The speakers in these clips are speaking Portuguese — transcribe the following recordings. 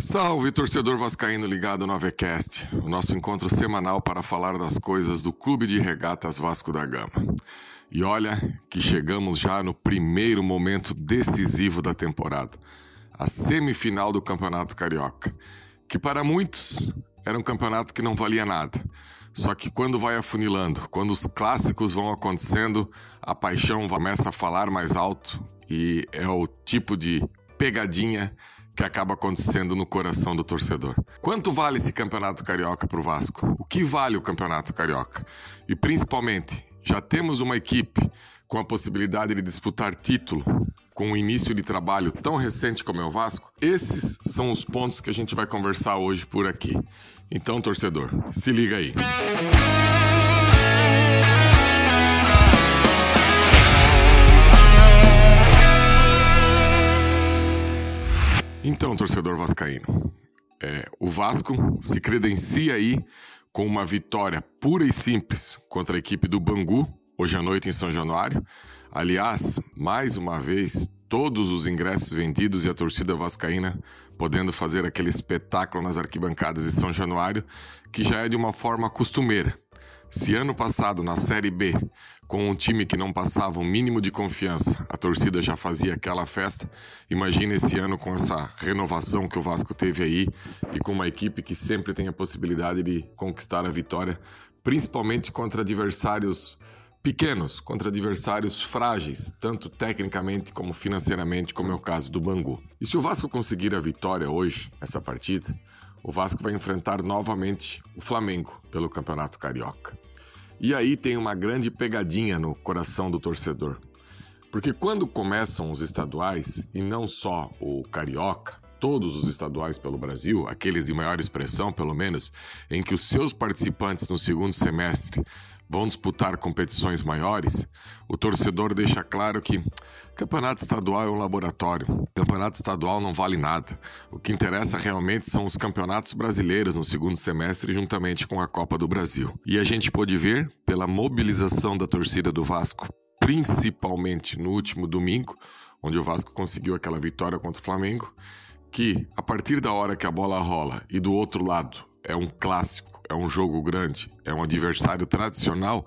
Salve, torcedor vascaíno ligado no Avecast, o nosso encontro semanal para falar das coisas do Clube de Regatas Vasco da Gama. E olha que chegamos já no primeiro momento decisivo da temporada, a semifinal do Campeonato Carioca, que para muitos era um campeonato que não valia nada. Só que quando vai afunilando, quando os clássicos vão acontecendo, a paixão começa a falar mais alto e é o tipo de pegadinha que acaba acontecendo no coração do torcedor. Quanto vale esse campeonato carioca para o Vasco? O que vale o campeonato carioca? E principalmente, já temos uma equipe com a possibilidade de disputar título com um início de trabalho tão recente como é o Vasco? Esses são os pontos que a gente vai conversar hoje por aqui. Então, torcedor, se liga aí. Então, torcedor vascaíno, é, o Vasco se credencia aí com uma vitória pura e simples contra a equipe do Bangu, hoje à noite em São Januário. Aliás, mais uma vez, todos os ingressos vendidos e a torcida vascaína podendo fazer aquele espetáculo nas arquibancadas de São Januário, que já é de uma forma costumeira. Se ano passado, na Série B, com um time que não passava o um mínimo de confiança, a torcida já fazia aquela festa, imagina esse ano com essa renovação que o Vasco teve aí e com uma equipe que sempre tem a possibilidade de conquistar a vitória, principalmente contra adversários pequenos, contra adversários frágeis, tanto tecnicamente como financeiramente, como é o caso do Bangu. E se o Vasco conseguir a vitória hoje, essa partida, o Vasco vai enfrentar novamente o Flamengo pelo Campeonato Carioca. E aí tem uma grande pegadinha no coração do torcedor. Porque quando começam os estaduais, e não só o Carioca, todos os estaduais pelo Brasil, aqueles de maior expressão pelo menos, em que os seus participantes no segundo semestre vão disputar competições maiores, o torcedor deixa claro que campeonato estadual é um laboratório. Campeonato estadual não vale nada. O que interessa realmente são os campeonatos brasileiros no segundo semestre, juntamente com a Copa do Brasil. E a gente pôde ver, pela mobilização da torcida do Vasco, principalmente no último domingo, onde o Vasco conseguiu aquela vitória contra o Flamengo, que a partir da hora que a bola rola e do outro lado é um clássico é um jogo grande, é um adversário tradicional,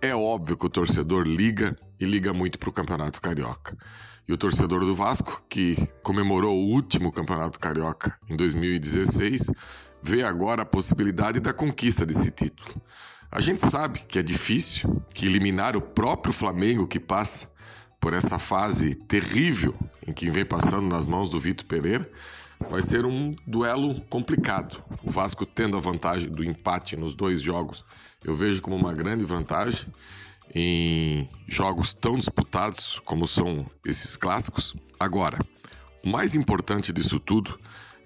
é óbvio que o torcedor liga e liga muito para o Campeonato Carioca. E o torcedor do Vasco, que comemorou o último Campeonato Carioca em 2016, vê agora a possibilidade da conquista desse título. A gente sabe que é difícil, que eliminar o próprio Flamengo que passa por essa fase terrível em que vem passando nas mãos do Vitor Pereira vai ser um duelo complicado. O Vasco tendo a vantagem do empate nos dois jogos, eu vejo como uma grande vantagem em jogos tão disputados como são esses clássicos. Agora, o mais importante disso tudo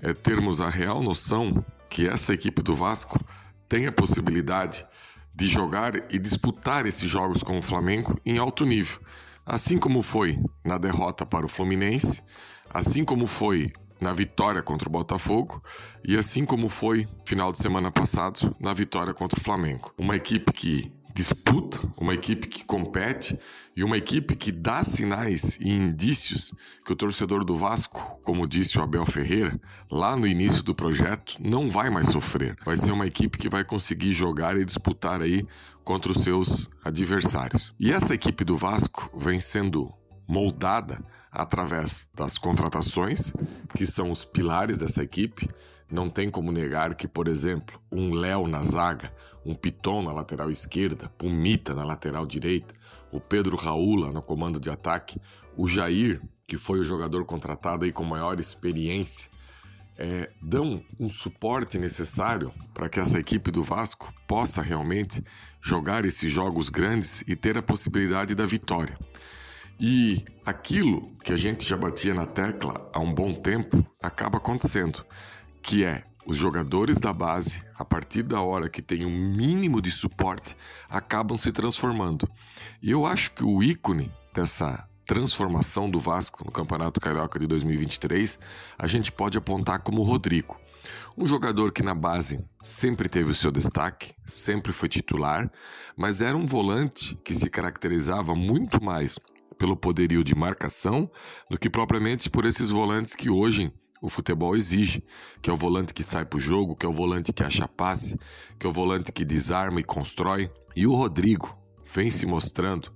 é termos a real noção que essa equipe do Vasco tem a possibilidade de jogar e disputar esses jogos com o Flamengo em alto nível, assim como foi na derrota para o Fluminense, assim como foi na vitória contra o Botafogo e assim como foi final de semana passado na vitória contra o Flamengo. Uma equipe que disputa, uma equipe que compete e uma equipe que dá sinais e indícios que o torcedor do Vasco, como disse o Abel Ferreira, lá no início do projeto, não vai mais sofrer. Vai ser uma equipe que vai conseguir jogar e disputar aí contra os seus adversários. E essa equipe do Vasco vem sendo moldada através das contratações, que são os pilares dessa equipe. Não tem como negar que, por exemplo, um Léo na zaga, um Piton na lateral esquerda, um Mita na lateral direita, o Pedro Raula no comando de ataque, o Jair, que foi o jogador contratado aí com maior experiência, é, dão um suporte necessário para que essa equipe do Vasco possa realmente jogar esses jogos grandes e ter a possibilidade da vitória. E aquilo que a gente já batia na tecla há um bom tempo acaba acontecendo, que é os jogadores da base, a partir da hora que tem um mínimo de suporte, acabam se transformando. E eu acho que o ícone dessa transformação do Vasco no Campeonato Carioca de 2023, a gente pode apontar como o Rodrigo. Um jogador que na base sempre teve o seu destaque, sempre foi titular, mas era um volante que se caracterizava muito mais pelo poderio de marcação do que propriamente por esses volantes que hoje o futebol exige, que é o volante que sai para o jogo, que é o volante que acha passe, que é o volante que desarma e constrói. E o Rodrigo vem se mostrando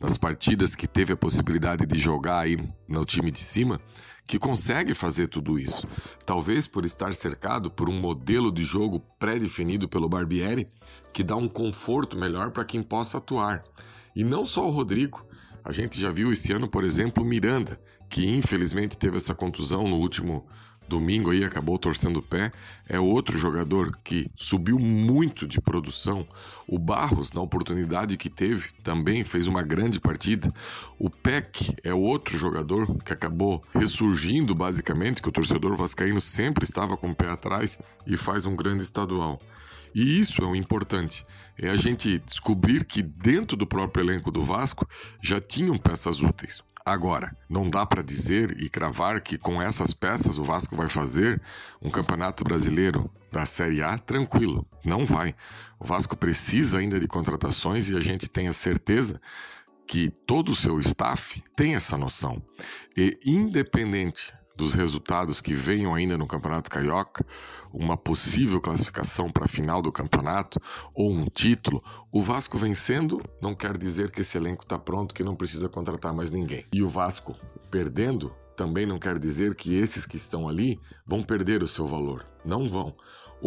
nas partidas que teve a possibilidade de jogar aí no time de cima, que consegue fazer tudo isso. Talvez por estar cercado por um modelo de jogo pré-definido pelo Barbieri, que dá um conforto melhor para quem possa atuar. E não só o Rodrigo, a gente já viu esse ano, por exemplo, Miranda, que infelizmente teve essa contusão no último domingo aí acabou torcendo o pé, é outro jogador que subiu muito de produção. O Barros, na oportunidade que teve, também fez uma grande partida. O Peck é outro jogador que acabou ressurgindo basicamente, que o torcedor vascaíno sempre estava com o pé atrás e faz um grande estadual. E isso é o importante, é a gente descobrir que dentro do próprio elenco do Vasco já tinham peças úteis. Agora, não dá para dizer e cravar que com essas peças o Vasco vai fazer um campeonato brasileiro da Série A tranquilo. Não vai. O Vasco precisa ainda de contratações e a gente tem a certeza que todo o seu staff tem essa noção. E independente dos resultados que venham ainda no Campeonato Carioca, uma possível classificação para a final do campeonato ou um título, o Vasco vencendo não quer dizer que esse elenco está pronto, que não precisa contratar mais ninguém. E o Vasco perdendo também não quer dizer que esses que estão ali vão perder o seu valor. Não vão.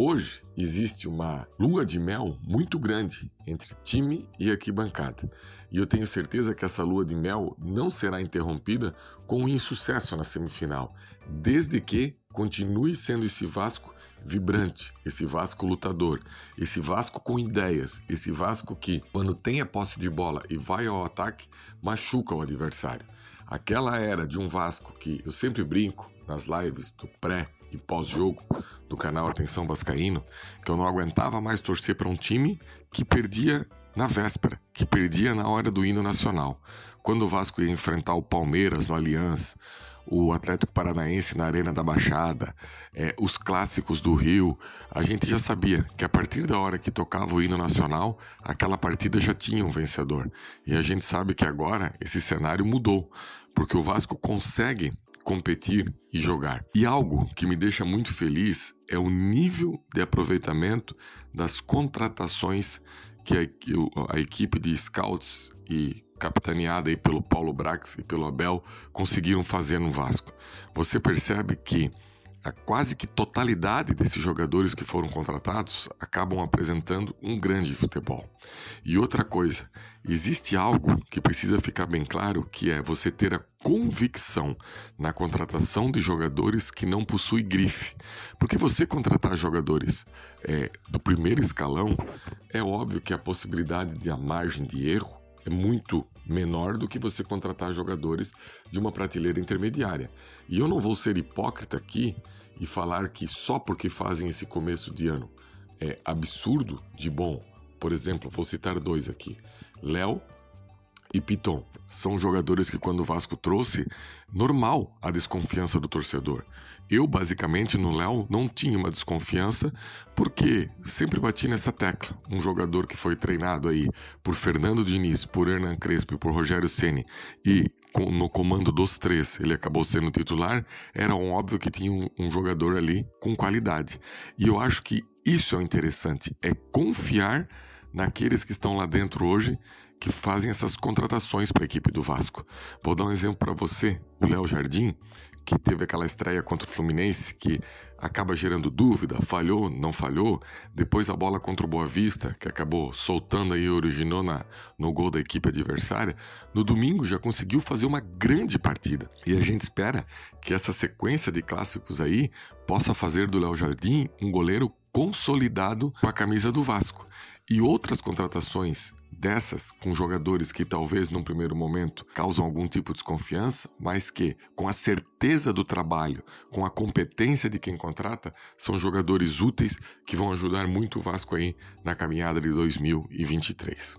Hoje existe uma lua de mel muito grande entre time e arquibancada. E eu tenho certeza que essa lua de mel não será interrompida com um insucesso na semifinal, desde que continue sendo esse Vasco vibrante, esse Vasco lutador, esse Vasco com ideias, esse Vasco que, quando tem a posse de bola e vai ao ataque, machuca o adversário. Aquela era de um Vasco que eu sempre brinco nas lives do pré e pós-jogo do canal Atenção Vascaíno, que eu não aguentava mais torcer para um time que perdia na véspera, que perdia na hora do hino nacional. Quando o Vasco ia enfrentar o Palmeiras no Aliança, o Atlético Paranaense na Arena da Baixada, é, os clássicos do Rio, a gente já sabia que a partir da hora que tocava o hino nacional, aquela partida já tinha um vencedor. E a gente sabe que agora esse cenário mudou, porque o Vasco consegue competir e jogar. E algo que me deixa muito feliz é o nível de aproveitamento das contratações que a, a equipe de scouts e capitaneada aí pelo Paulo Brax e pelo Abel conseguiram fazer no Vasco. Você percebe que a quase que totalidade desses jogadores que foram contratados acabam apresentando um grande futebol. E outra coisa, existe algo que precisa ficar bem claro, que é você ter a convicção na contratação de jogadores que não possui grife. Porque você contratar jogadores é, do primeiro escalão, é óbvio que a possibilidade de a margem de erro é muito menor do que você contratar jogadores de uma prateleira intermediária. E eu não vou ser hipócrita aqui e falar que só porque fazem esse começo de ano é absurdo de bom. Por exemplo, vou citar dois aqui: Léo e Piton. São jogadores que, quando o Vasco trouxe, normal a desconfiança do torcedor. Eu, basicamente, no Léo, não tinha uma desconfiança, porque sempre bati nessa tecla. Um jogador que foi treinado aí por Fernando Diniz, por Hernan Crespo e por Rogério Ceni e no comando dos três ele acabou sendo titular, era um óbvio que tinha um, um jogador ali com qualidade. E eu acho que isso é o interessante, é confiar naqueles que estão lá dentro hoje que fazem essas contratações para a equipe do Vasco. Vou dar um exemplo para você, o Léo Jardim, que teve aquela estreia contra o Fluminense que acaba gerando dúvida, falhou, não falhou. Depois a bola contra o Boa Vista, que acabou soltando aí, originou na, no gol da equipe adversária. No domingo já conseguiu fazer uma grande partida. E a gente espera que essa sequência de clássicos aí possa fazer do Léo Jardim um goleiro consolidado com a camisa do Vasco. E outras contratações dessas com jogadores que talvez num primeiro momento causam algum tipo de desconfiança, mas que com a certeza do trabalho, com a competência de quem contrata, são jogadores úteis que vão ajudar muito o Vasco aí na caminhada de 2023.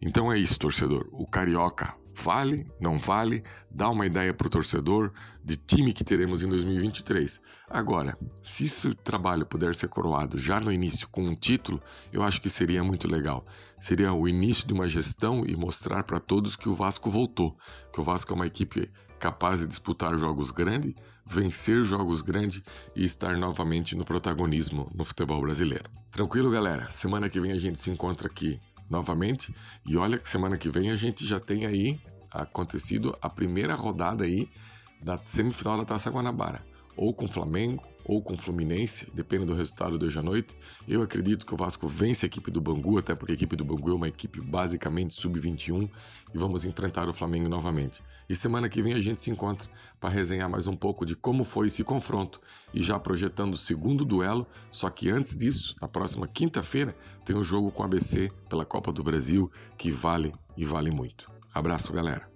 Então é isso, torcedor. O Carioca Vale? Não vale? Dá uma ideia para o torcedor de time que teremos em 2023. Agora, se esse trabalho puder ser coroado já no início com um título, eu acho que seria muito legal. Seria o início de uma gestão e mostrar para todos que o Vasco voltou, que o Vasco é uma equipe capaz de disputar jogos grandes, vencer jogos grandes e estar novamente no protagonismo no futebol brasileiro. Tranquilo, galera? Semana que vem a gente se encontra aqui novamente. E olha que semana que vem a gente já tem aí acontecido a primeira rodada aí da semifinal da Taça Guanabara, ou com Flamengo ou com Fluminense, depende do resultado de hoje à noite. Eu acredito que o Vasco vence a equipe do Bangu, até porque a equipe do Bangu é uma equipe basicamente sub-21 e vamos enfrentar o Flamengo novamente. E semana que vem a gente se encontra para resenhar mais um pouco de como foi esse confronto e já projetando o segundo duelo, só que antes disso, na próxima quinta-feira, tem o um jogo com o ABC pela Copa do Brasil que vale e vale muito. Abraço, galera.